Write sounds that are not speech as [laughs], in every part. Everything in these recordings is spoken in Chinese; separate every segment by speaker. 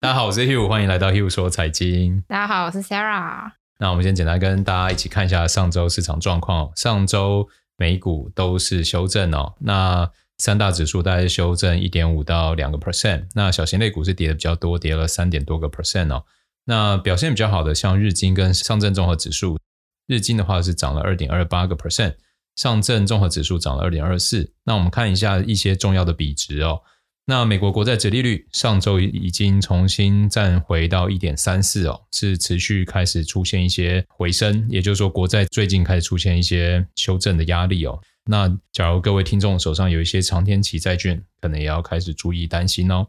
Speaker 1: 大家好，我是 Hugh，欢迎来到 Hugh 说财经。
Speaker 2: 大家好，我是 Sarah。
Speaker 1: 那我们先简单跟大家一起看一下上周市场状况。上周美股都是修正哦，那三大指数大概是修正一点五到两个 percent。那小型类股是跌的比较多，跌了三点多个 percent 哦。那表现比较好的像日经跟上证综合指数，日经的话是涨了二点二八个 percent，上证综合指数涨了二点二四。那我们看一下一些重要的比值哦。那美国国债殖利率上周已经重新站回到一点三四哦，是持续开始出现一些回升，也就是说国债最近开始出现一些修正的压力哦。那假如各位听众手上有一些长天期债券，可能也要开始注意担心哦。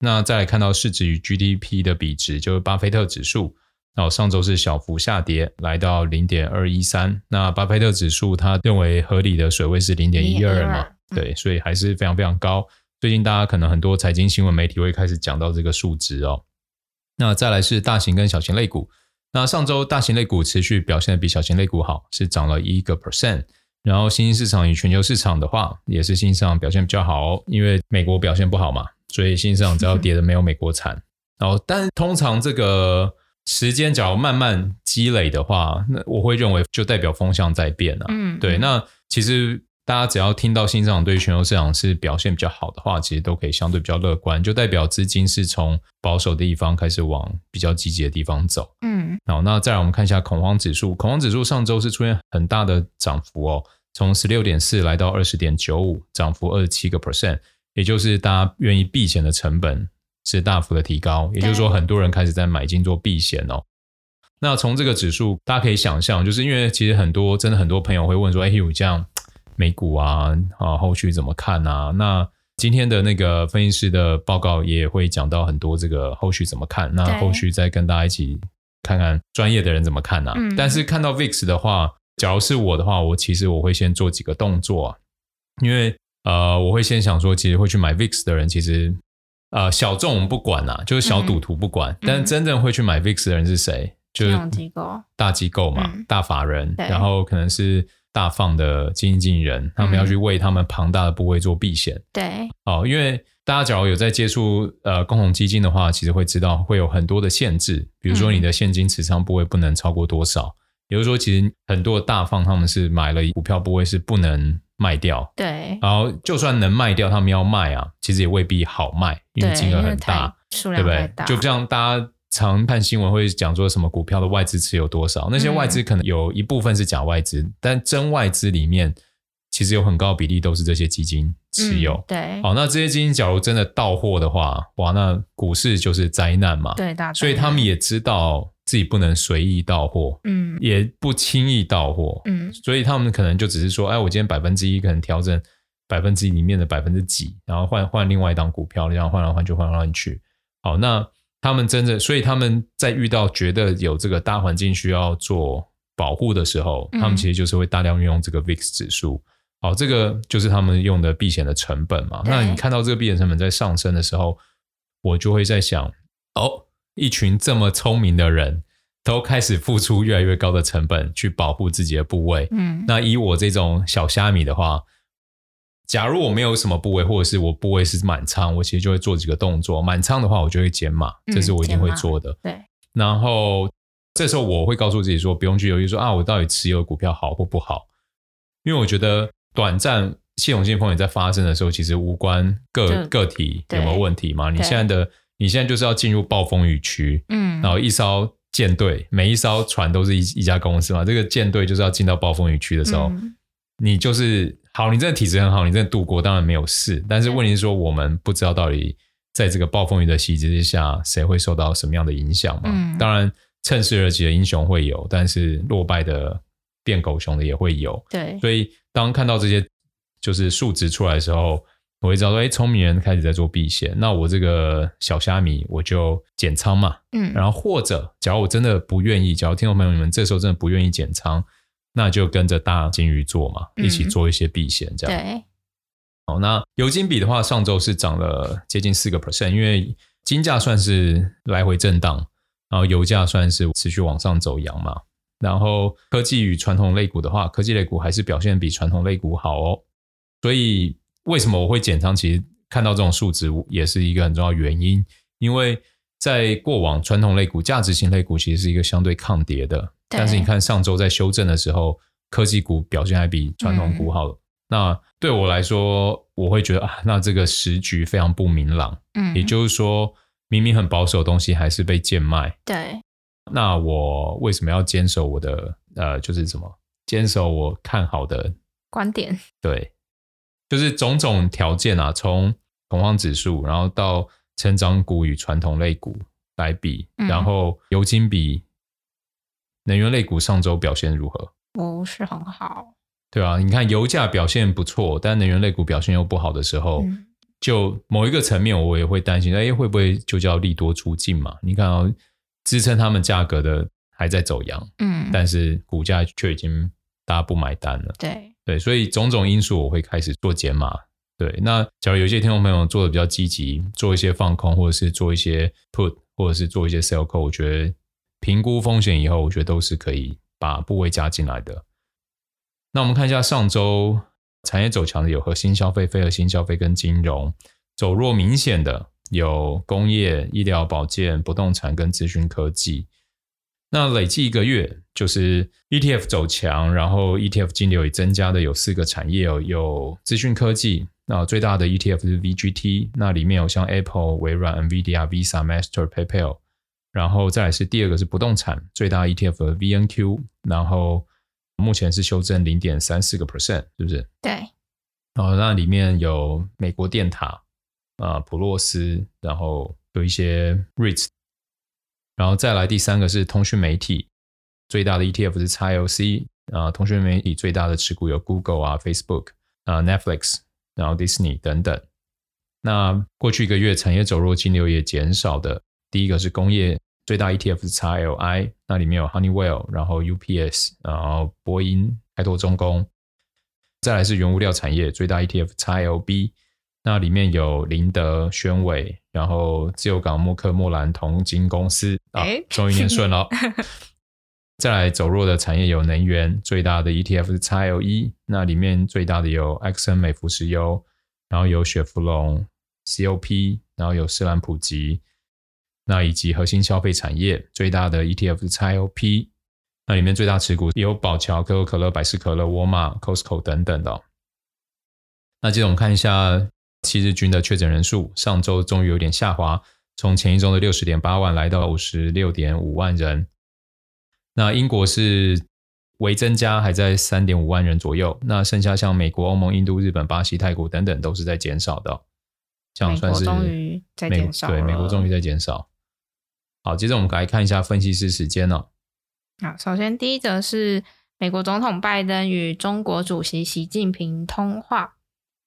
Speaker 1: 那再来看到市值与 GDP 的比值，就是巴菲特指数，那上周是小幅下跌，来到零点二一三。那巴菲特指数他认为合理的水位是零点一二嘛？对，所以还是非常非常高。最近大家可能很多财经新闻媒体会开始讲到这个数值哦。那再来是大型跟小型类股。那上周大型类股持续表现的比小型类股好，是涨了一个 percent。然后新兴市场与全球市场的话，也是新兴市场表现比较好哦，因为美国表现不好嘛，所以新兴市场只要跌的没有美国惨。[laughs] 然后，但通常这个时间假如慢慢积累的话，那我会认为就代表风向在变啊。嗯，对。那其实。大家只要听到新市场对全球市场是表现比较好的话，其实都可以相对比较乐观，就代表资金是从保守的地方开始往比较积极的地方走。嗯，好，那再来我们看一下恐慌指数，恐慌指数上周是出现很大的涨幅哦，从十六点四来到二十点九五，涨幅二十七个 percent，也就是大家愿意避险的成本是大幅的提高，也就是说很多人开始在买进做避险哦。那从这个指数，大家可以想象，就是因为其实很多真的很多朋友会问说，哎，有这样。美股啊，啊，后续怎么看啊？那今天的那个分析师的报告也会讲到很多这个后续怎么看。那后续再跟大家一起看看专业的人怎么看啊。但是看到 VIX 的话，假如是我的话，我其实我会先做几个动作啊，因为呃，我会先想说，其实会去买 VIX 的人，其实呃小众我们不管啊，就是小赌徒不管，但真正会去买 VIX 的人是谁？就是大机构嘛，大法人，然后可能是。大放的基金经理人，他们要去为他们庞大的部位做避险。对，哦，因为大家假如有在接触呃共同基金的话，其实会知道会有很多的限制，比如说你的现金持仓部位不能超过多少，嗯、也就是说，其实很多的大放他们是买了股票部位是不能卖掉。对，然后就算能卖掉，他们要卖啊，其实也未必好卖，因为金额很大，对不对？就这样大家。常看新闻会讲说什么股票的外资持有多少？那些外资可能有一部分是假外资，嗯、但真外资里面其实有很高比例都是这些基金持有。嗯、对，好，那这些基金假如真的到货的话，哇，那股市就是灾难嘛。对，大。所以他们也知道自己不能随意到货，嗯，也不轻易到货，嗯，所以他们可能就只是说，哎，我今天百分之一可能调整百分之一里面的百分之几，然后换换另外一档股票，这样换来换去换来换去。好，那。他们真的，所以他们在遇到觉得有这个大环境需要做保护的时候，他们其实就是会大量运用这个 VIX 指数。好，这个就是他们用的避险的成本嘛。那你看到这个避险成本在上升的时候，我就会在想，哦，一群这么聪明的人都开始付出越来越高的成本去保护自己的部位。嗯，那以我这种小虾米的话。假如我没有什么部位，或者是我部位是满仓，我其实就会做几个动作。满仓的话，我就会减码，这是我一定会做的。对。然后这时候我会告诉自己说，不用去犹豫说啊，我到底持有股票好或不好？因为我觉得短暂系统性风险在发生的时候，其实无关个个体有没有问题嘛。你现在的你现在就是要进入暴风雨区，嗯，然后一艘舰队，每一艘船都是一一家公司嘛。这个舰队就是要进到暴风雨区的时候，嗯、你就是。好，你这个体质很好，你真的度过当然没有事。但是问题是说，我们不知道到底在这个暴风雨的袭击之下，谁会受到什么样的影响嘛？嗯、当然，趁势而起的英雄会有，但是落败的变狗熊的也会有。对，所以当看到这些就是数值出来的时候，我会知道说，哎，聪明人开始在做避险，那我这个小虾米我就减仓嘛。嗯，然后或者，假如我真的不愿意，假如听众朋友你们这时候真的不愿意减仓。那就跟着大金鱼做嘛，一起做一些避险，这样。嗯、对。好，那油金比的话，上周是涨了接近四个 percent，因为金价算是来回震荡，然后油价算是持续往上走扬嘛。然后科技与传统类股的话，科技类股还是表现比传统类股好哦。所以为什么我会减仓？其实看到这种数值也是一个很重要原因，因为在过往传统类股、价值型类股其实是一个相对抗跌的，但是你看上周在修正的时候，科技股表现还比传统股好。嗯、那对我来说，我会觉得啊，那这个时局非常不明朗。嗯，也就是说，明明很保守的东西还是被贱卖。
Speaker 2: 对，
Speaker 1: 那我为什么要坚守我的呃，就是什么坚守我看好的
Speaker 2: 观点？
Speaker 1: 对，就是种种条件啊，从恐慌指数，然后到。成长股与传统类股来比，嗯、然后油金比能源类股上周表现如何？
Speaker 2: 不是很好，
Speaker 1: 对啊，你看油价表现不错，但能源类股表现又不好的时候，嗯、就某一个层面，我也会担心，哎，会不会就叫利多出尽嘛？你看哦，支撑他们价格的还在走阳，嗯，但是股价却已经大家不买单了，
Speaker 2: 对
Speaker 1: 对，所以种种因素，我会开始做减码。对，那假如有些听众朋友做的比较积极，做一些放空，或者是做一些 put，或者是做一些 sell call，我觉得评估风险以后，我觉得都是可以把部位加进来的。那我们看一下上周产业走强的有核心消费、非核心消费跟金融，走弱明显的有工业、医疗保健、不动产跟资讯科技。那累计一个月就是 ETF 走强，然后 ETF 金流也增加的有四个产业哦，有资讯科技。那最大的 ETF 是 VGT，那里面有像 Apple、微软、NVIDIA、Visa、Master、PayPal，然后再来是第二个是不动产，最大 ETF 的 VNQ，然后目前是修正零点三四个 percent，是不是？
Speaker 2: 对。
Speaker 1: 哦，那里面有美国电塔啊、呃，普洛斯，然后有一些 REITs，然后再来第三个是通讯媒体，最大的 ETF 是 XLC 啊、呃，通讯媒体最大的持股有 Google 啊、Facebook 啊、呃、Netflix。然后 Disney 等等，那过去一个月产业走弱，金流也减少的。第一个是工业，最大 ETF 是 XLI，那里面有 Honeywell，然后 UPS，然后波音、开拓重工。再来是原物料产业，最大 ETF XLB，那里面有林德、宣伟，然后自由港、默克、莫兰、同金公司啊，终于念顺了。[laughs] 再来走弱的产业有能源，最大的 ETF 是 XLE，那里面最大的有埃克森美孚石油，然后有雪佛龙 COP，然后有斯兰普吉，那以及核心消费产业最大的 ETF 是 XLP，那里面最大持股有宝桥、可口可乐、百事可乐、沃尔玛、Costco 等等的哦。那接着我们看一下七日均的确诊人数，上周终于有点下滑，从前一周的六十点八万来到五十六点五万人。那英国是微增加，还在三点五万人左右。那剩下像美国、欧盟、印度、日本、巴西、泰国等等，都是在减少的。这样算是
Speaker 2: 终于在减少。
Speaker 1: 对，美国终于在减少。好，接着我们来看一下分析师时间哦。
Speaker 2: 好，首先第一则是美国总统拜登与中国主席习近平通话。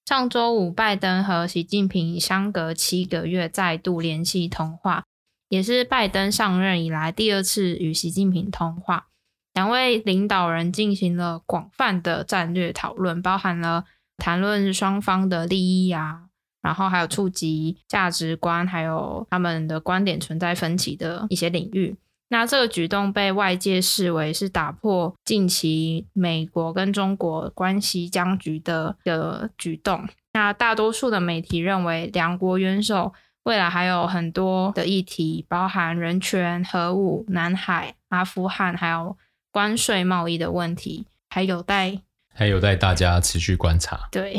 Speaker 2: 上周五，拜登和习近平相隔七个月再度联系通话。也是拜登上任以来第二次与习近平通话，两位领导人进行了广泛的战略讨论，包含了谈论双方的利益啊，然后还有触及价值观，还有他们的观点存在分歧的一些领域。那这个举动被外界视为是打破近期美国跟中国关系僵局的一个举动。那大多数的媒体认为，两国元首。未来还有很多的议题，包含人权、核武、南海、阿富汗，还有关税、贸易的问题，还有待
Speaker 1: 还有待大家持续观察。
Speaker 2: 对，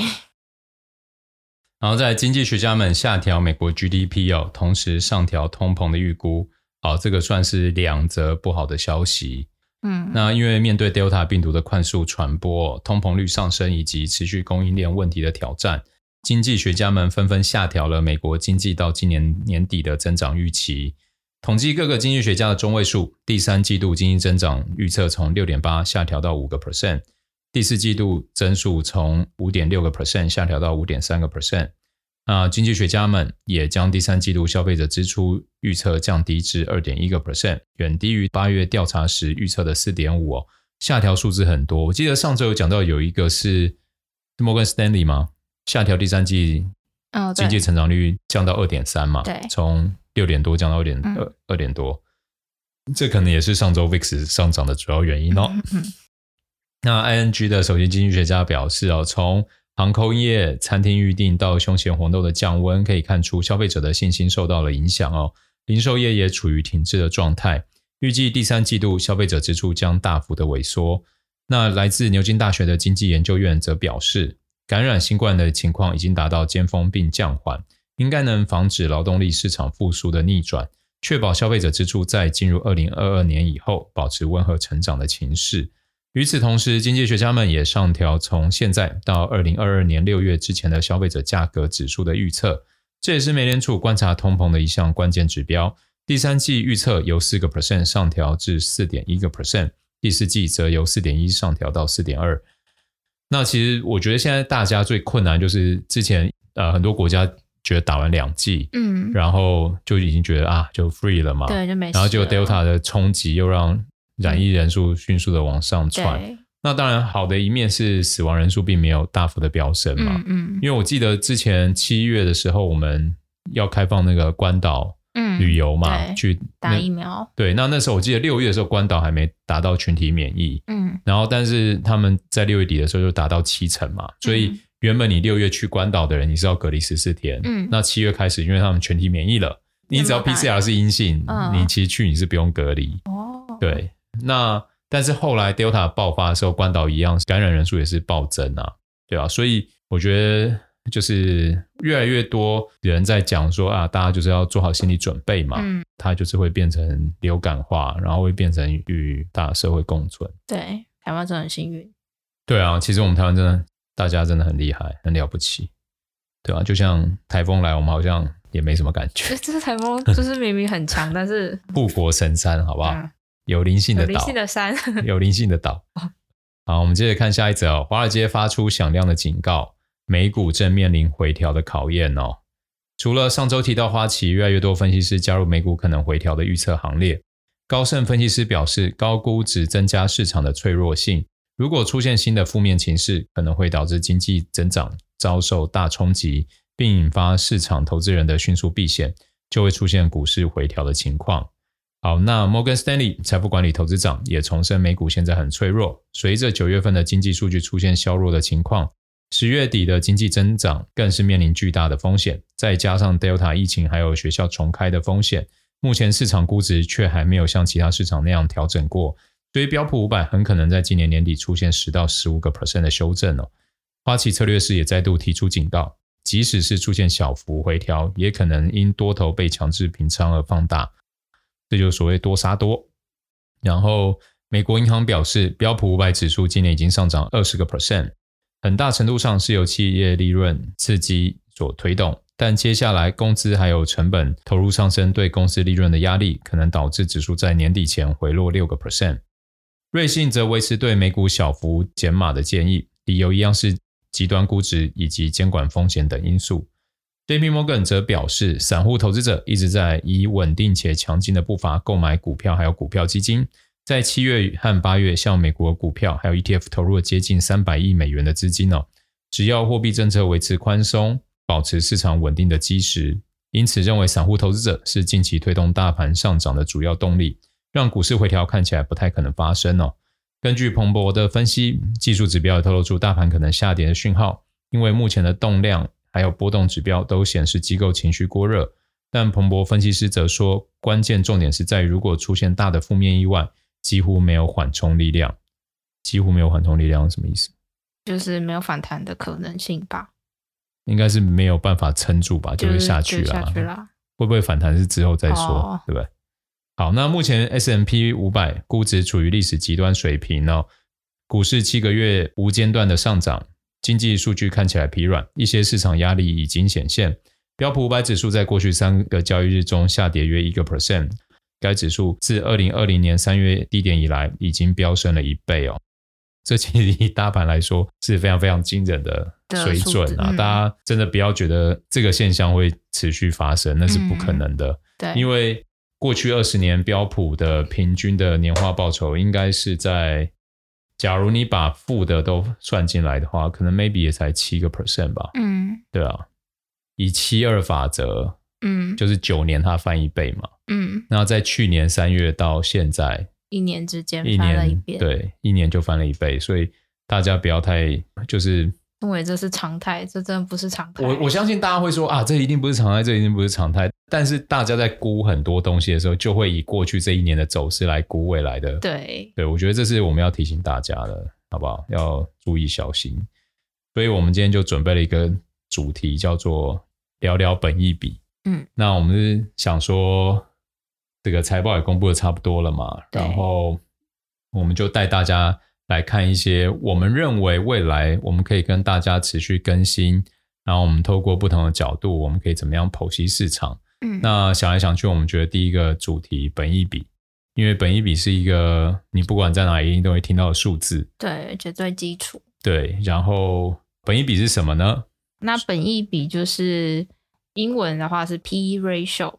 Speaker 1: 然后在经济学家们下调美国 GDP 哦，同时上调通膨的预估，好，这个算是两则不好的消息。嗯，那因为面对 Delta 病毒的快速传播、通膨率上升以及持续供应链问题的挑战。经济学家们纷纷下调了美国经济到今年年底的增长预期。统计各个经济学家的中位数，第三季度经济增长预测从六点八下调到五个 percent，第四季度增速从五点六个 percent 下调到五点三个 percent。那经济学家们也将第三季度消费者支出预测降低至二点一个 percent，远低于八月调查时预测的四点五哦。下调数字很多，我记得上周有讲到有一个是摩根斯丹利吗？下调第三季经济成长率降到二点三嘛，对，从六点多降到二点二二点多，这可能也是上周 VIX 上涨的主要原因哦。那 ING 的首席经济学家表示哦，从航空业、餐厅预订到休闲活动的降温，可以看出消费者的信心受到了影响哦。零售业也处于停滞的状态，预计第三季度消费者支出将大幅的萎缩。那来自牛津大学的经济研究院则表示，感染新冠的情况已经达到尖峰并降缓，应该能防止劳动力市场复苏的逆转，确保消费者支出在进入二零二二年以后保持温和成长的情势。与此同时，经济学家们也上调从现在到二零二二年六月之前的消费者价格指数的预测，这也是美联储观察通膨的一项关键指标。第三季预测由四个 percent 上调至四点一个 percent。第四季则由四点一上调到四点二。那其实我觉得现在大家最困难就是之前呃很多国家觉得打完两季，嗯，然后就已经觉得啊就 free 了嘛，
Speaker 2: 对，就没事。
Speaker 1: 然后就 Delta 的冲击又让染疫人数迅速的往上窜。嗯、那当然好的一面是死亡人数并没有大幅的飙升嘛，嗯，嗯，因为我记得之前七月的时候我们要开放那个关岛。嗯，旅游嘛，去
Speaker 2: 打疫苗。
Speaker 1: 对，那那时候我记得六月的时候，关岛还没达到群体免疫。嗯，然后但是他们在六月底的时候就达到七成嘛，所以原本你六月去关岛的人，你是要隔离十四天。嗯，那七月开始，因为他们全体免疫了，你只要 PCR 是阴性，你其实去你是不用隔离。哦，对，那但是后来 Delta 爆发的时候，关岛一样感染人数也是暴增啊，对吧？所以我觉得。就是越来越多人在讲说啊，大家就是要做好心理准备嘛。嗯，它就是会变成流感化，然后会变成与大社会共存。
Speaker 2: 对，台湾真的很幸运。
Speaker 1: 对啊，其实我们台湾真的，大家真的很厉害，很了不起。对啊，就像台风来，我们好像也没什么感觉。[laughs]
Speaker 2: 这台风就是明明很强，但是
Speaker 1: 护国神山，好不好？嗯、[laughs] 有灵性的岛，有灵性的山，有灵性的岛。好，我们接着看下一则哦。华尔街发出响亮的警告。美股正面临回调的考验哦。除了上周提到花旗，越来越多分析师加入美股可能回调的预测行列。高盛分析师表示，高估值增加市场的脆弱性。如果出现新的负面情势，可能会导致经济增长遭受大冲击，并引发市场投资人的迅速避险，就会出现股市回调的情况。好，那摩根斯丹利财富管理投资长也重申，美股现在很脆弱。随着九月份的经济数据出现削弱的情况。十月底的经济增长更是面临巨大的风险，再加上 Delta 疫情还有学校重开的风险，目前市场估值却还没有像其他市场那样调整过，所以标普五百很可能在今年年底出现十到十五个 percent 的修正哦。花旗策略师也再度提出警告，即使是出现小幅回调，也可能因多头被强制平仓而放大，这就是所谓多杀多。然后美国银行表示，标普五百指数今年已经上涨二十个 percent。很大程度上是由企业利润刺激所推动，但接下来工资还有成本投入上升，对公司利润的压力可能导致指数在年底前回落六个 percent。瑞信则维持对美股小幅减码的建议，理由一样是极端估值以及监管风险等因素。JP Morgan 则表示，散户投资者一直在以稳定且强劲的步伐购买股票，还有股票基金。在七月和八月，向美国股票还有 ETF 投入了接近三百亿美元的资金哦。只要货币政策维持宽松，保持市场稳定的基石，因此认为散户投资者是近期推动大盘上涨的主要动力，让股市回调看起来不太可能发生哦。根据彭博的分析，技术指标也透露出大盘可能下跌的讯号，因为目前的动量还有波动指标都显示机构情绪过热。但彭博分析师则说，关键重点是在于如果出现大的负面意外。几乎没有缓冲力量，几乎没有缓冲力量，什么意思？
Speaker 2: 就是没有反弹的可能性吧？
Speaker 1: 应该是没有办法撑住吧，就会下去了。下去了，[laughs] 会不会反弹是之后再说，哦、对不对？好，那目前 S M P 五百估值处于历史极端水平哦，股市七个月无间断的上涨，经济数据看起来疲软，一些市场压力已经显现。标普五百指数在过去三个交易日中下跌约一个 percent。该指数自二零二零年三月低点以来，已经飙升了一倍哦。这其实以大盘来说是非常非常惊人的水准啊！大家真的不要觉得这个现象会持续发生，那是不可能的。对，因为过去二十年标普的平均的年化报酬，应该是在，假如你把负的都算进来的话，可能 maybe 也才七个 percent 吧。嗯，对啊，以七二法则。嗯，就是九年它翻一倍嘛。嗯，然后在去年三月到现在
Speaker 2: 一年之间翻了一倍，
Speaker 1: 对，一年就翻了一倍，所以大家不要太就是
Speaker 2: 因为这是常态，这真的不是常态。
Speaker 1: 我我相信大家会说啊，这一定不是常态，这一定不是常态。但是大家在估很多东西的时候，就会以过去这一年的走势来估未来的。
Speaker 2: 对
Speaker 1: 对，我觉得这是我们要提醒大家的，好不好？要注意小心。所以我们今天就准备了一个主题，叫做聊聊本益比。
Speaker 2: 嗯，
Speaker 1: 那我们是想说，这个财报也公布的差不多了嘛，然后我们就带大家。来看一些我们认为未来我们可以跟大家持续更新，然后我们透过不同的角度，我们可以怎么样剖析市场？
Speaker 2: 嗯，
Speaker 1: 那想来想去，我们觉得第一个主题本益比，因为本益比是一个你不管在哪里一定都会听到的数字，
Speaker 2: 对，绝对基础。
Speaker 1: 对，然后本益比是什么呢？
Speaker 2: 那本益比就是英文的话是 P/E ratio。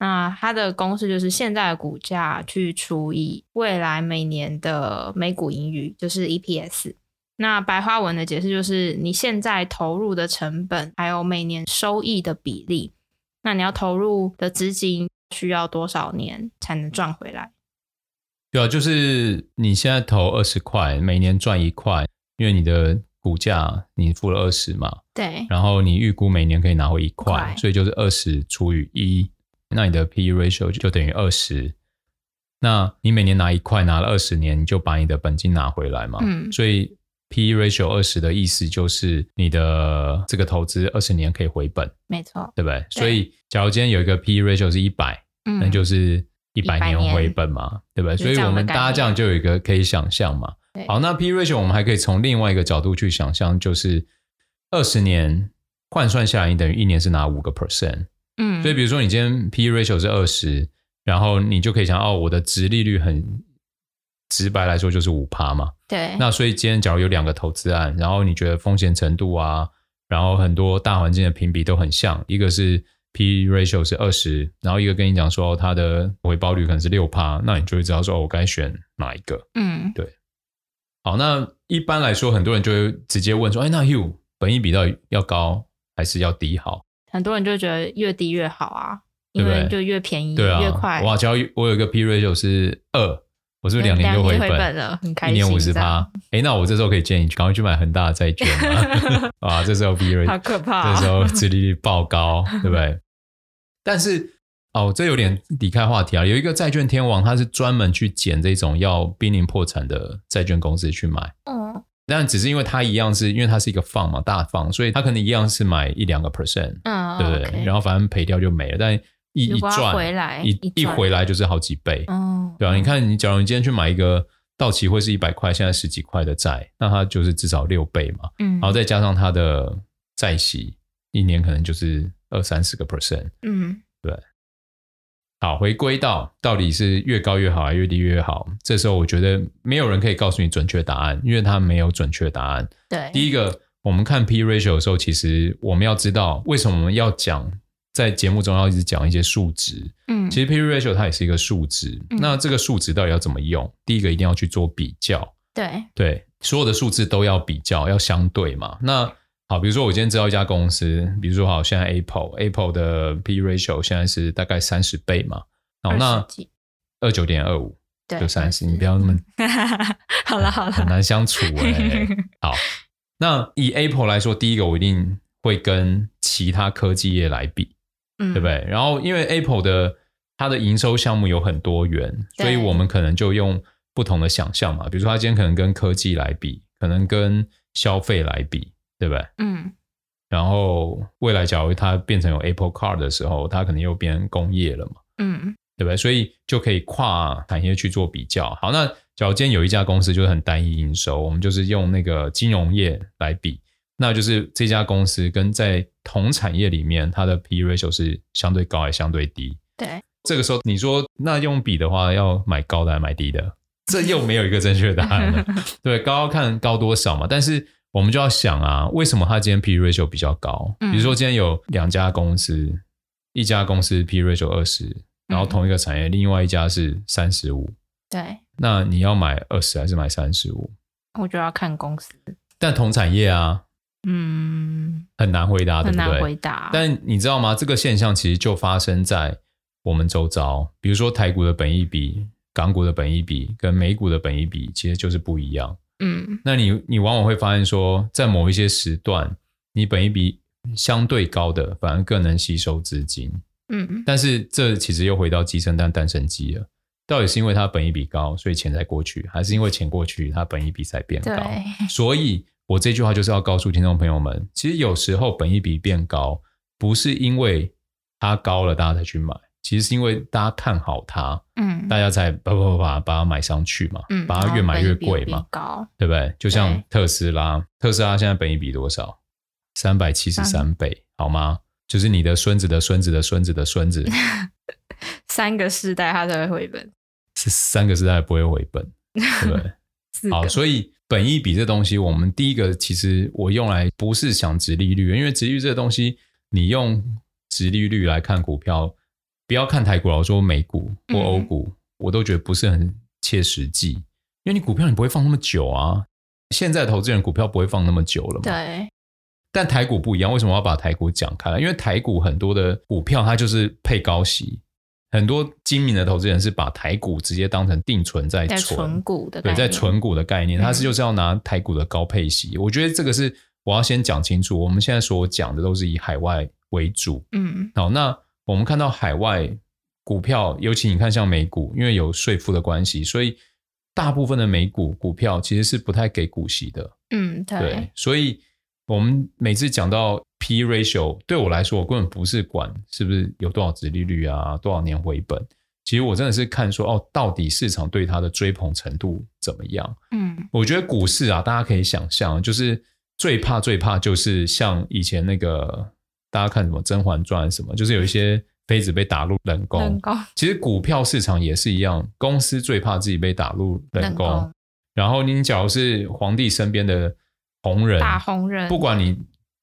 Speaker 2: 那它的公式就是现在的股价去除以未来每年的每股盈余，就是 EPS。那白话文的解释就是你现在投入的成本，还有每年收益的比例。那你要投入的资金需要多少年才能赚回来？
Speaker 1: 对啊，就是你现在投二十块，每年赚一块，因为你的股价你付了二十嘛。
Speaker 2: 对。
Speaker 1: 然后你预估每年可以拿回一块，
Speaker 2: 块
Speaker 1: 所以就是二十除以一。那你的 P/E ratio 就等于二十，那你每年拿一块，拿了二十年，你就把你的本金拿回来嘛。
Speaker 2: 嗯，
Speaker 1: 所以 P/E ratio 二十的意思就是你的这个投资二十年可以回本，
Speaker 2: 没错，
Speaker 1: 对不
Speaker 2: 对？
Speaker 1: 所以假如今天有一个 P/E ratio 是一百，
Speaker 2: 嗯，
Speaker 1: 那就是一百年回本嘛，对不对？所以我们大家这样就有一个可以想象嘛。好，那 P/E ratio 我们还可以从另外一个角度去想象，就是二十年换算下来，你等于一年是拿五个 percent。
Speaker 2: 嗯，
Speaker 1: 所以比如说你今天 P/E ratio 是二十，然后你就可以想哦，我的值利率很直白来说就是五趴嘛。
Speaker 2: 对。
Speaker 1: 那所以今天假如有两个投资案，然后你觉得风险程度啊，然后很多大环境的评比都很像，一个是 P/E ratio 是二十，然后一个跟你讲说它的回报率可能是六趴，那你就会知道说我该选哪一个。
Speaker 2: 嗯，
Speaker 1: 对。好，那一般来说，很多人就会直接问说，哎，那 Hugh 本益比到底要高还是要低好？
Speaker 2: 很多人就觉得越低越好啊，因为就越便宜，
Speaker 1: 对对
Speaker 2: 越快。
Speaker 1: 哇，只要我有一个 P ratio 是二，我是不是两年就回本，
Speaker 2: 回本了？很开心，
Speaker 1: 一年五十趴。哎，那我这时候可以建议你赶快去买恒大的债券嘛？[laughs] 啊，这时候 P ratio
Speaker 2: 好可怕啊，
Speaker 1: 这时候殖利率爆高，对不对？但是哦，这有点离开话题啊。有一个债券天王，他是专门去捡这种要濒临破产的债券公司去买。
Speaker 2: 嗯。
Speaker 1: 但只是因为它一样是因为它是一个放嘛，大放，所以它可能一样是买一两个 percent，
Speaker 2: 嗯，
Speaker 1: 对不对？Okay. 然后反正赔掉就没了，但一一赚
Speaker 2: 回来，
Speaker 1: 一一回来就是好几倍，
Speaker 2: 嗯，
Speaker 1: 对啊，你看，你假如你今天去买一个到期会是一百块，现在十几块的债，那它就是至少六倍嘛，
Speaker 2: 嗯，
Speaker 1: 然后再加上它的债息，一年可能就是二三十个 percent，
Speaker 2: 嗯，
Speaker 1: 对。好，回归到到底是越高越好还是越低越好？这时候我觉得没有人可以告诉你准确答案，因为它没有准确答案。
Speaker 2: 对，
Speaker 1: 第一个，我们看 P ratio 的时候，其实我们要知道为什么我们要讲在节目中要一直讲一些数值。
Speaker 2: 嗯，
Speaker 1: 其实 P ratio 它也是一个数值。嗯，那这个数值到底要怎么用？第一个一定要去做比较。
Speaker 2: 对
Speaker 1: 对，所有的数字都要比较，要相对嘛。那好，比如说我今天知道一家公司，比如说好，现在 Apple，Apple 的 P ratio 现在是大概三十倍嘛。好，那二九点二五，就三十，你不要那么 [laughs]
Speaker 2: 好了好了，
Speaker 1: 很难相处哎、欸。[laughs] 好，那以 Apple 来说，第一个我一定会跟其他科技业来比，
Speaker 2: 嗯，
Speaker 1: 对不对？然后因为 Apple 的它的营收项目有很多元，所以我们可能就用不同的想象嘛。比如说，它今天可能跟科技来比，可能跟消费来比。对不对？
Speaker 2: 嗯，
Speaker 1: 然后未来假如它变成有 Apple Car 的时候，它可能又变成工业了嘛？
Speaker 2: 嗯，
Speaker 1: 对不对？所以就可以跨产业去做比较。好，那假如今天有一家公司就是很单一营收，我们就是用那个金融业来比，那就是这家公司跟在同产业里面它的 P ratio 是相对高还是相对低？
Speaker 2: 对，
Speaker 1: 这个时候你说那用比的话，要买高的还是买低的？这又没有一个正确答案了。[laughs] 对，高要看高多少嘛，但是。我们就要想啊，为什么它今天 P ratio 比较高？比如说今天有两家公司，嗯、一家公司 P ratio 二十，然后同一个产业，嗯、另外一家是三十五。
Speaker 2: 对，
Speaker 1: 那你要买二十还是买三十五？
Speaker 2: 我就要看公司。
Speaker 1: 但同产业啊，
Speaker 2: 嗯，
Speaker 1: 很难回答，对不对？
Speaker 2: 很难回答。
Speaker 1: 但你知道吗？这个现象其实就发生在我们周遭，比如说台股的本益比、港股的本益比跟美股的本益比，其实就是不一样。
Speaker 2: 嗯，
Speaker 1: 那你你往往会发现说，在某一些时段，你本一比相对高的，反而更能吸收资金。
Speaker 2: 嗯，
Speaker 1: 但是这其实又回到鸡生蛋，蛋生鸡了。到底是因为它本一比高，所以钱才过去，还是因为钱过去，它本一比才变高？所以我这句话就是要告诉听众朋友们，其实有时候本一比变高，不是因为它高了大家才去买，其实是因为大家看好它，
Speaker 2: 嗯，
Speaker 1: 大家才把把把把它买上去嘛，
Speaker 2: 嗯，
Speaker 1: 把它越买越贵嘛，
Speaker 2: 高，
Speaker 1: 对不对？就像特斯拉，特斯拉现在本益比多少？三百七十三倍，好吗？就是你的孙子的孙子的孙子的孙子，[laughs]
Speaker 2: 三个世代它才会回本，
Speaker 1: 是三个世代不会回本，对不对？[laughs] 好，所以本益比这东西，我们第一个其实我用来不是想值利率，因为值利率这个东西，你用值利率来看股票，不要看台股，我说美股或欧股，嗯、我都觉得不是很切实际，因为你股票你不会放那么久啊，现在投资人股票不会放那么久了嘛，
Speaker 2: 对。
Speaker 1: 但台股不一样，为什么要把台股讲开来？因为台股很多的股票它就是配高息，很多精明的投资人是把台股直接当成定存在存，
Speaker 2: 股的
Speaker 1: 对，在存股的概念，它是就是要拿台股的高配息。嗯、我觉得这个是我要先讲清楚。我们现在所讲的都是以海外为主，
Speaker 2: 嗯，
Speaker 1: 好，那我们看到海外股票，尤其你看像美股，因为有税负的关系，所以大部分的美股股票其实是不太给股息的，
Speaker 2: 嗯，对，
Speaker 1: 对所以。我们每次讲到 P ratio，对我来说，我根本不是管是不是有多少殖利率啊，多少年回本。其实我真的是看说，哦，到底市场对它的追捧程度怎么样？
Speaker 2: 嗯，
Speaker 1: 我觉得股市啊，大家可以想象，就是最怕最怕就是像以前那个大家看什么《甄嬛传》什么，就是有一些妃子被打入冷宫。
Speaker 2: 冷宫。
Speaker 1: 其实股票市场也是一样，公司最怕自己被打入冷宫。
Speaker 2: 冷宫。
Speaker 1: 然后你假如是皇帝身边的。红人，
Speaker 2: 大红人，
Speaker 1: 不管你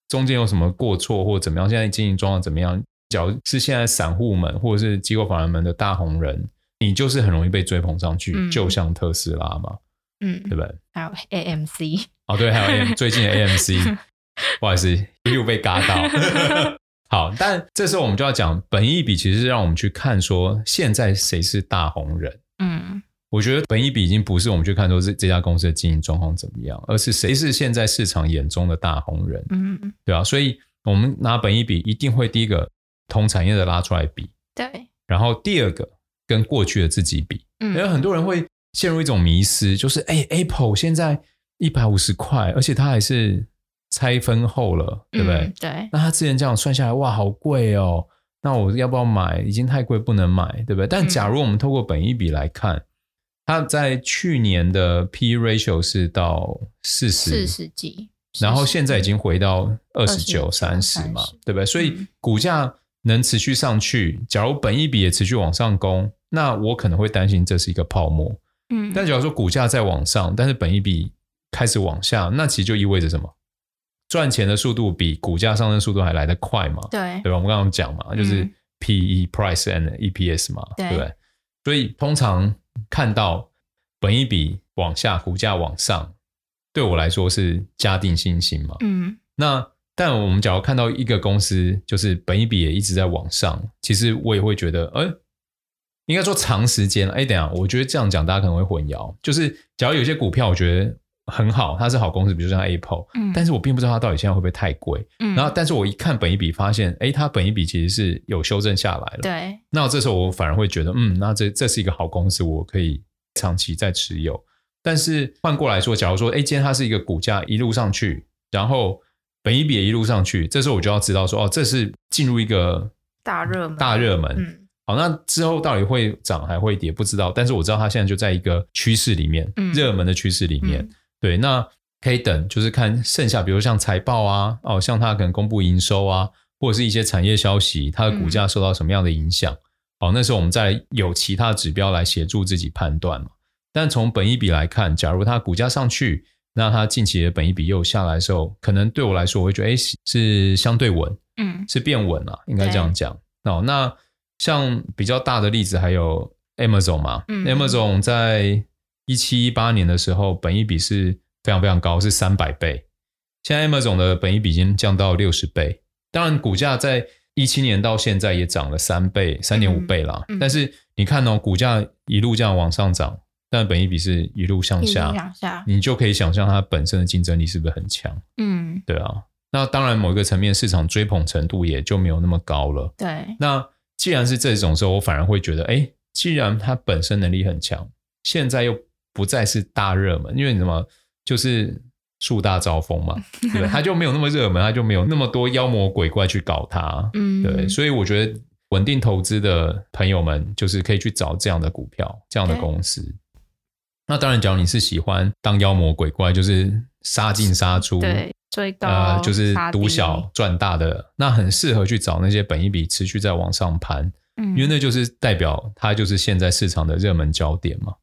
Speaker 1: 中间有什么过错或怎么样，现在经营状况怎么样，假如是现在散户们或者是机构法人们的大红人，你就是很容易被追捧上去，嗯、就像特斯拉嘛，
Speaker 2: 嗯，
Speaker 1: 对不对？
Speaker 2: 还有 AMC，
Speaker 1: 哦，对，还有 AM, 最近的 AMC，[laughs] [laughs] [laughs] 不好意思，又被嘎到。[laughs] 好，但这时候我们就要讲，本益比其实是让我们去看说，现在谁是大红人，
Speaker 2: 嗯。
Speaker 1: 我觉得本益比已经不是我们去看说这这家公司的经营状况怎么样，而是谁是现在市场眼中的大红人，
Speaker 2: 嗯，
Speaker 1: 对啊，所以我们拿本益比一定会第一个同产业的拉出来比，
Speaker 2: 对，
Speaker 1: 然后第二个跟过去的自己比，嗯，因为很多人会陷入一种迷失，就是哎，Apple 现在一百五十块，而且它还是拆分后了，对不对？
Speaker 2: 嗯，对，
Speaker 1: 那他之前这样算下来，哇，好贵哦，那我要不要买？已经太贵，不能买，对不对？但假如我们透过本一比来看。它在去年的 P ratio 是到四十，
Speaker 2: 四十几，
Speaker 1: 然后现在已经回到二十九、三十嘛，对不对？所以股价能持续上去，假如本一比也持续往上攻，那我可能会担心这是一个泡沫。
Speaker 2: 嗯，
Speaker 1: 但假如说股价在往上，但是本一比开始往下，那其实就意味着什么？赚钱的速度比股价上升速度还来得快嘛？
Speaker 2: 对，
Speaker 1: 对吧？我们刚刚讲嘛，就是 PE price and EPS 嘛，对不对？所以通常。看到本一比往下，股价往上，对我来说是加定信心嘛。
Speaker 2: 嗯，
Speaker 1: 那但我们假如看到一个公司，就是本一比也一直在往上，其实我也会觉得，哎，应该说长时间，哎，等下，我觉得这样讲大家可能会混淆。就是假如有些股票我觉得很好，它是好公司，比如说像 Apple，嗯，但是我并不知道它到底现在会不会太贵。嗯，然后但是我一看本一比，发现，哎，它本一比其实是有修正下来了。
Speaker 2: 对，
Speaker 1: 那这时候我反而会觉得，嗯，那这这是一个好公司，我可以。长期在持有，但是换过来说，假如说，哎，今天它是一个股价一路上去，然后本一比也一路上去，这时候我就要知道说，哦，这是进入一个
Speaker 2: 大热门，
Speaker 1: 大热门。
Speaker 2: 嗯，
Speaker 1: 好，那之后到底会涨还会跌，不知道。但是我知道它现在就在一个趋势里面，
Speaker 2: 嗯，
Speaker 1: 热门的趋势里面。
Speaker 2: 嗯，
Speaker 1: 对，那可以等，就是看剩下，比如像财报啊，哦，像它可能公布营收啊，或者是一些产业消息，它的股价受到什么样的影响。嗯好，那时候我们再有其他指标来协助自己判断嘛。但从本一比来看，假如它股价上去，那它近期的本一比又下来的时候，可能对我来说，我会觉得，哎，是相对稳，
Speaker 2: 嗯，
Speaker 1: 是变稳了，应该这样讲。哦，那像比较大的例子还有 Amazon 嘛，嗯，Amazon 在一七一八年的时候，本益比是非常非常高，是三百倍。现在 Amazon 的本益比已经降到六十倍，当然股价在。一七年到现在也涨了三倍、三点五倍啦。嗯嗯、但是你看哦，股价一路这样往上涨，但本益比是一路向下，
Speaker 2: 向下，
Speaker 1: 你就可以想象它本身的竞争力是不是很强？
Speaker 2: 嗯，
Speaker 1: 对啊。那当然，某一个层面市场追捧程度也就没有那么高了。
Speaker 2: 对。
Speaker 1: 那既然是这种时候，我反而会觉得，哎，既然它本身能力很强，现在又不再是大热门，因为你怎么就是树大招风嘛，[laughs] 对吧？它就没有那么热门，它就没有那么多妖魔鬼怪去搞它。嗯，对。所以我觉得稳定投资的朋友们，就是可以去找这样的股票、这样的公司。那当然，假如你是喜欢当妖魔鬼怪，就是杀进杀出，
Speaker 2: 对。最高
Speaker 1: 呃，就是赌小赚大的，那很适合去找那些本一比持续在往上攀，嗯，因为那就是代表它就是现在市场的热门焦点嘛。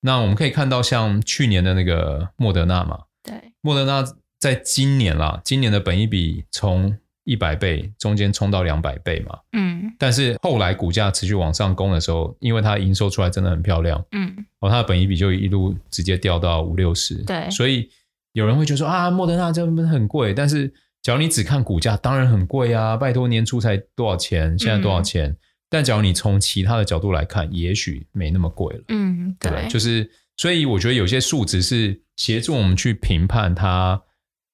Speaker 1: 那我们可以看到，像去年的那个莫德纳嘛，
Speaker 2: 对，
Speaker 1: 莫德纳在今年啦，今年的本益比从一百倍中间冲到两百倍嘛，嗯，但是后来股价持续往上攻的时候，因为它营收出来真的很漂亮，嗯，哦，它的本益比就一路直接掉到五六十，
Speaker 2: 对，
Speaker 1: 所以。有人会觉得说啊，莫德纳这边很贵，但是假如你只看股价，当然很贵啊！拜托，年初才多少钱，现在多少钱？嗯、但假如你从其他的角度来看，也许没那么贵了。
Speaker 2: 嗯，对，
Speaker 1: 对，就是所以我觉得有些数值是协助我们去评判它。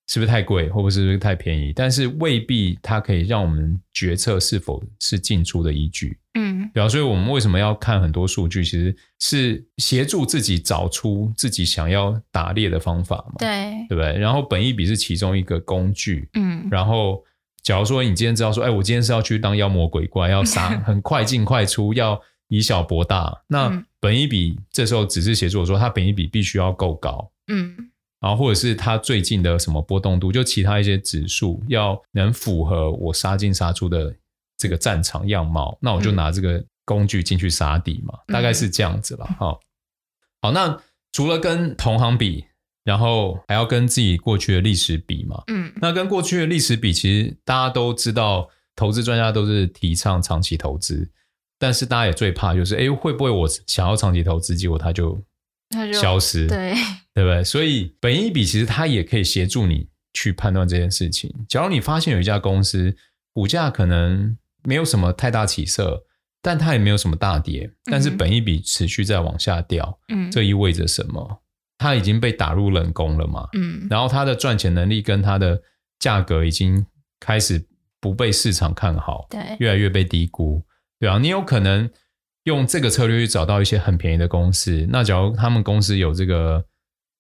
Speaker 1: 是不是太贵，或者是不是太便宜？但是未必它可以让我们决策是否是进出的依据。嗯，对啊，所以我们为什么要看很多数据？其实是协助自己找出自己想要打猎的方法嘛。
Speaker 2: 对，
Speaker 1: 对不对？然后本益比是其中一个工具。嗯，然后假如说你今天知道说，哎，我今天是要去当妖魔鬼怪，要杀 [laughs] 很快进快出，要以小博大，那本一比这时候只是协助我说，它本一比必须要够高。嗯。然后或者是它最近的什么波动度，就其他一些指数要能符合我杀进杀出的这个战场样貌，那我就拿这个工具进去杀敌嘛，嗯、大概是这样子了。好，好，那除了跟同行比，然后还要跟自己过去的历史比嘛。嗯，那跟过去的历史比，其实大家都知道，投资专家都是提倡长期投资，但是大家也最怕就是，哎，会不会我想要长期投资，结果它就消失？
Speaker 2: 对。
Speaker 1: 对不对？所以本益比其实它也可以协助你去判断这件事情。假如你发现有一家公司股价可能没有什么太大起色，但它也没有什么大跌，但是本益比持续在往下掉，嗯，这意味着什么？它已经被打入冷宫了嘛，嗯，然后他的赚钱能力跟他的价格已经开始不被市场看好，
Speaker 2: 对，
Speaker 1: 越来越被低估，对啊，你有可能用这个策略去找到一些很便宜的公司。那假如他们公司有这个。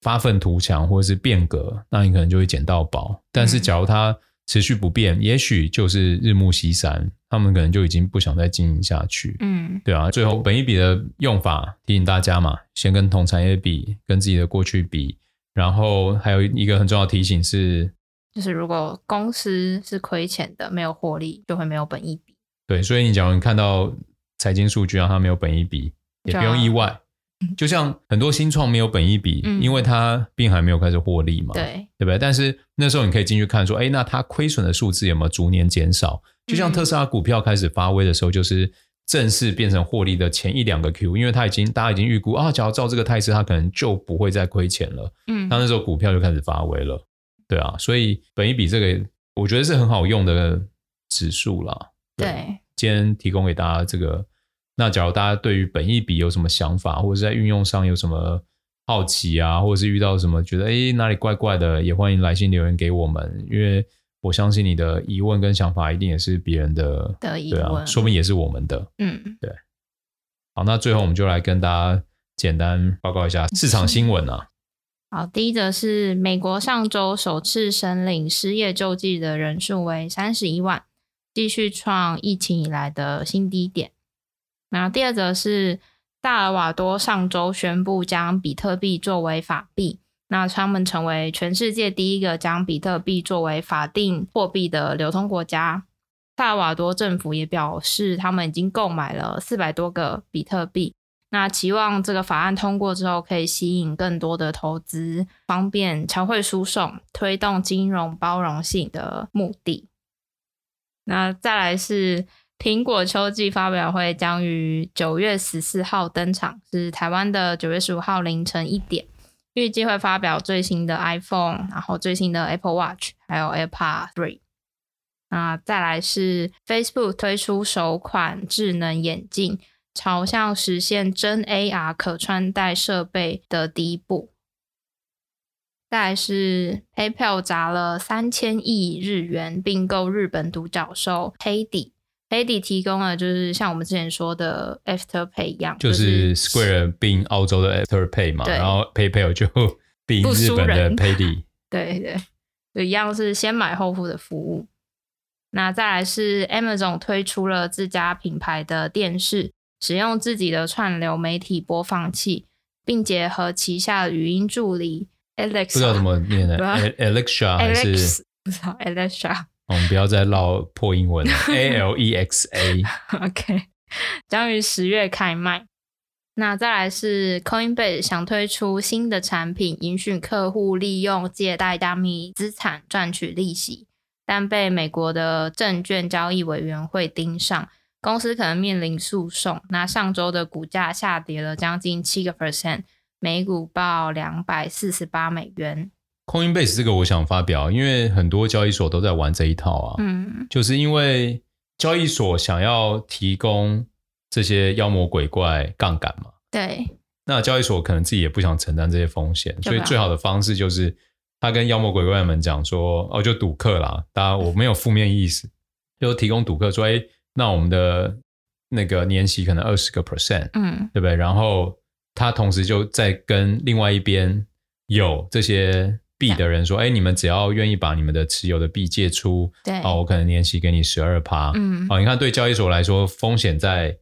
Speaker 1: 发愤图强或者是变革，那你可能就会捡到宝。但是，假如它持续不变，嗯、也许就是日暮西山，他们可能就已经不想再经营下去。嗯，对啊。最后，本一笔的用法提醒大家嘛，先跟同产业比，跟自己的过去比。然后还有一个很重要的提醒是，
Speaker 2: 就是如果公司是亏钱的，没有获利，就会没有本一笔。
Speaker 1: 对，所以你假如你看到财经数据让它没有本一笔，也不用意外。就像很多新创没有本一比，嗯、因为它并还没有开始获利嘛，
Speaker 2: 对，
Speaker 1: 对不对？但是那时候你可以进去看说，哎，那它亏损的数字有没有逐年减少？就像特斯拉股票开始发威的时候，就是正式变成获利的前一两个 Q，因为它已经大家已经预估啊，假如照这个态势，它可能就不会再亏钱了。嗯，那那时候股票就开始发威了，对啊，所以本一比这个我觉得是很好用的指数啦。
Speaker 2: 对，
Speaker 1: 对，今天提供给大家这个。那假如大家对于本益比有什么想法，或者是在运用上有什么好奇啊，或者是遇到什么觉得诶哪里怪怪的，也欢迎来信留言给我们，因为我相信你的疑问跟想法一定也是别人的
Speaker 2: 的疑问，
Speaker 1: 啊，说不定也是我们的。嗯，对。好，那最后我们就来跟大家简单报告一下市场新闻啊。
Speaker 2: 好，第一则是美国上周首次申领失业救济的人数为三十一万，继续创疫情以来的新低点。那第二则是萨尔瓦多上周宣布将比特币作为法币，那他们成为全世界第一个将比特币作为法定货币的流通国家。萨尔瓦多政府也表示，他们已经购买了四百多个比特币，那期望这个法案通过之后，可以吸引更多的投资，方便侨汇输送，推动金融包容性的目的。那再来是。苹果秋季发表会将于九月十四号登场，是台湾的九月十五号凌晨一点，预计会发表最新的 iPhone，然后最新的 Apple Watch，还有 AirPods 3。那再来是 Facebook 推出首款智能眼镜，朝向实现真 AR 可穿戴设备的第一步。再来是 PayPal 砸了三千亿日元并购日本独角兽 Hedy Paidy，Paidy 提供了就是像我们之前说的 Afterpay 一样，
Speaker 1: 就是 Square 并澳洲的 Afterpay 嘛，然后 PayPal 就 [laughs] 并日本的 Paidy，[laughs]
Speaker 2: 对对，就一样是先买后付的服务。那再来是 Amazon 推出了自家品牌的电视，使用自己的串流媒体播放器，并结合旗下的语音助理。Alexa,
Speaker 1: 不知道怎么念的，[laughs] Alexa 还是
Speaker 2: 不知道 Alexa。
Speaker 1: 我们不要再唠破英文了，[laughs] A L E X A。[laughs]
Speaker 2: OK，将于十月开卖。那再来是 Coinbase 想推出新的产品，允许客户利用借贷加密资产赚取利息，但被美国的证券交易委员会盯上，公司可能面临诉讼。那上周的股价下跌了将近七个 percent。每股报两百四十八美元。
Speaker 1: Coinbase 这个我想发表，因为很多交易所都在玩这一套啊。
Speaker 2: 嗯，
Speaker 1: 就是因为交易所想要提供这些妖魔鬼怪杠杆嘛。
Speaker 2: 对。
Speaker 1: 那交易所可能自己也不想承担这些风险，所以最好的方式就是他跟妖魔鬼怪们讲说：“哦，就赌客啦，当然我没有负面意思，就提供赌客说，哎，那我们的那个年息可能二十个 percent，
Speaker 2: 嗯，
Speaker 1: 对不对？然后。他同时就在跟另外一边有这些币的人说：“哎，你们只要愿意把你们的持有的币借出，
Speaker 2: 对，
Speaker 1: 哦，我可能年息给你十二趴。
Speaker 2: 嗯，
Speaker 1: 哦，你看对交易所来说，风险在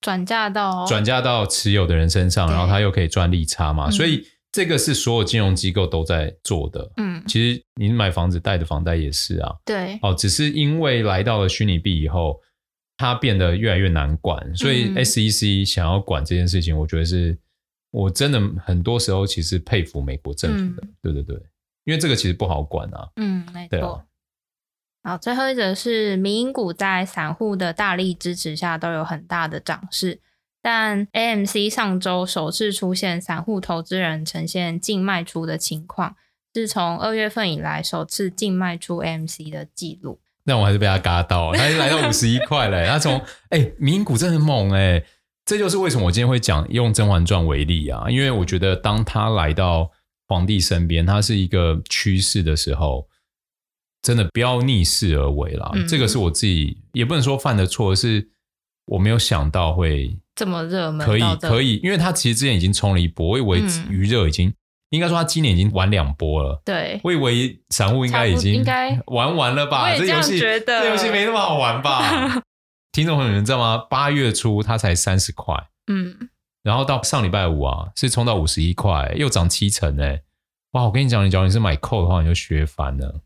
Speaker 2: 转嫁到
Speaker 1: 转嫁到持有的人身上，然后他又可以赚利差嘛，所以这个是所有金融机构都在做的。
Speaker 2: 嗯，
Speaker 1: 其实你买房子贷的房贷也是啊，
Speaker 2: 对，
Speaker 1: 哦，只是因为来到了虚拟币以后，它变得越来越难管，所以 SEC 想要管这件事情，我觉得是。我真的很多时候其实佩服美国政府的，嗯、对对对，因为这个其实不好管啊。
Speaker 2: 嗯，没错。啊、好，最后一则是民营股在散户的大力支持下都有很大的涨势，但 AMC 上周首次出现散户投资人呈现净卖出的情况，是从二月份以来首次净卖出 AMC 的记录。
Speaker 1: 那我还是被他嘎到，他来到五十一 [laughs] 块嘞。他从哎，民营股真的很猛哎、欸。这就是为什么我今天会讲用《甄嬛传》为例啊，因为我觉得当他来到皇帝身边，它是一个趋势的时候，真的不要逆势而为啦。嗯、这个是我自己也不能说犯的错，是我没有想到会
Speaker 2: 这么热门，
Speaker 1: 可以可以，因为他其实之前已经冲了一波，我以为余热已经、嗯、应该说他今年已经玩两波了。
Speaker 2: 对，
Speaker 1: 我以为散户应该已经 [laughs] 玩完了吧？这游戏这游戏没那么好玩吧？[laughs] 听众朋友们，你知道吗？八月初它才三十块，
Speaker 2: 嗯，
Speaker 1: 然后到上礼拜五啊，是冲到五十一块，又涨七成哎！哇，我跟你讲，你假如你是买 call 的话，你就学烦了。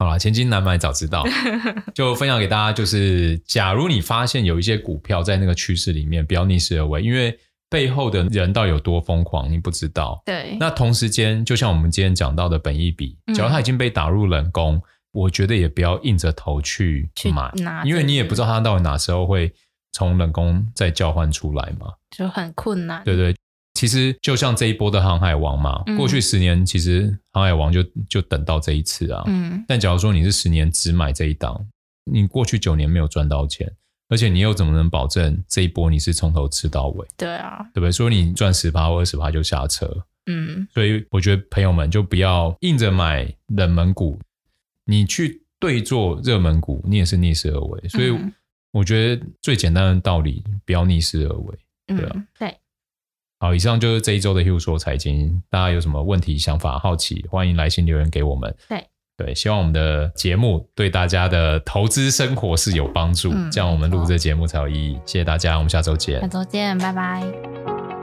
Speaker 1: 好啦，千金难买早知道，[laughs] 就分享给大家，就是假如你发现有一些股票在那个趋势里面，不要逆势而为，因为背后的人到底有多疯狂，你不知道。
Speaker 2: 对。
Speaker 1: 那同时间，就像我们今天讲到的本一比，假如它已经被打入冷宫。嗯我觉得也不要硬着头去买，去因为你也不知道它到底哪时候会从冷宫再交换出来嘛，
Speaker 2: 就很困难。
Speaker 1: 对对，其实就像这一波的航海王嘛，嗯、过去十年其实航海王就就等到这一次啊。
Speaker 2: 嗯。
Speaker 1: 但假如说你是十年只买这一档，你过去九年没有赚到钱，而且你又怎么能保证这一波你是从头吃到尾？
Speaker 2: 对啊，
Speaker 1: 对不对？说你赚十趴或二十趴就下车。
Speaker 2: 嗯。
Speaker 1: 所以我觉得朋友们就不要硬着买冷门股。你去对做热门股，你也是逆势而为，所以我觉得最简单的道理，不要逆势而为，对啊。
Speaker 2: 嗯，对。
Speaker 1: 好，以上就是这一周的 Hugh 说财经，大家有什么问题、想法、好奇，欢迎来信留言给我们。
Speaker 2: 对
Speaker 1: 对，希望我们的节目对大家的投资生活是有帮助，嗯，这样我们录这节目才有意义。谢谢大家，我们下周见。
Speaker 2: 下周见，拜拜。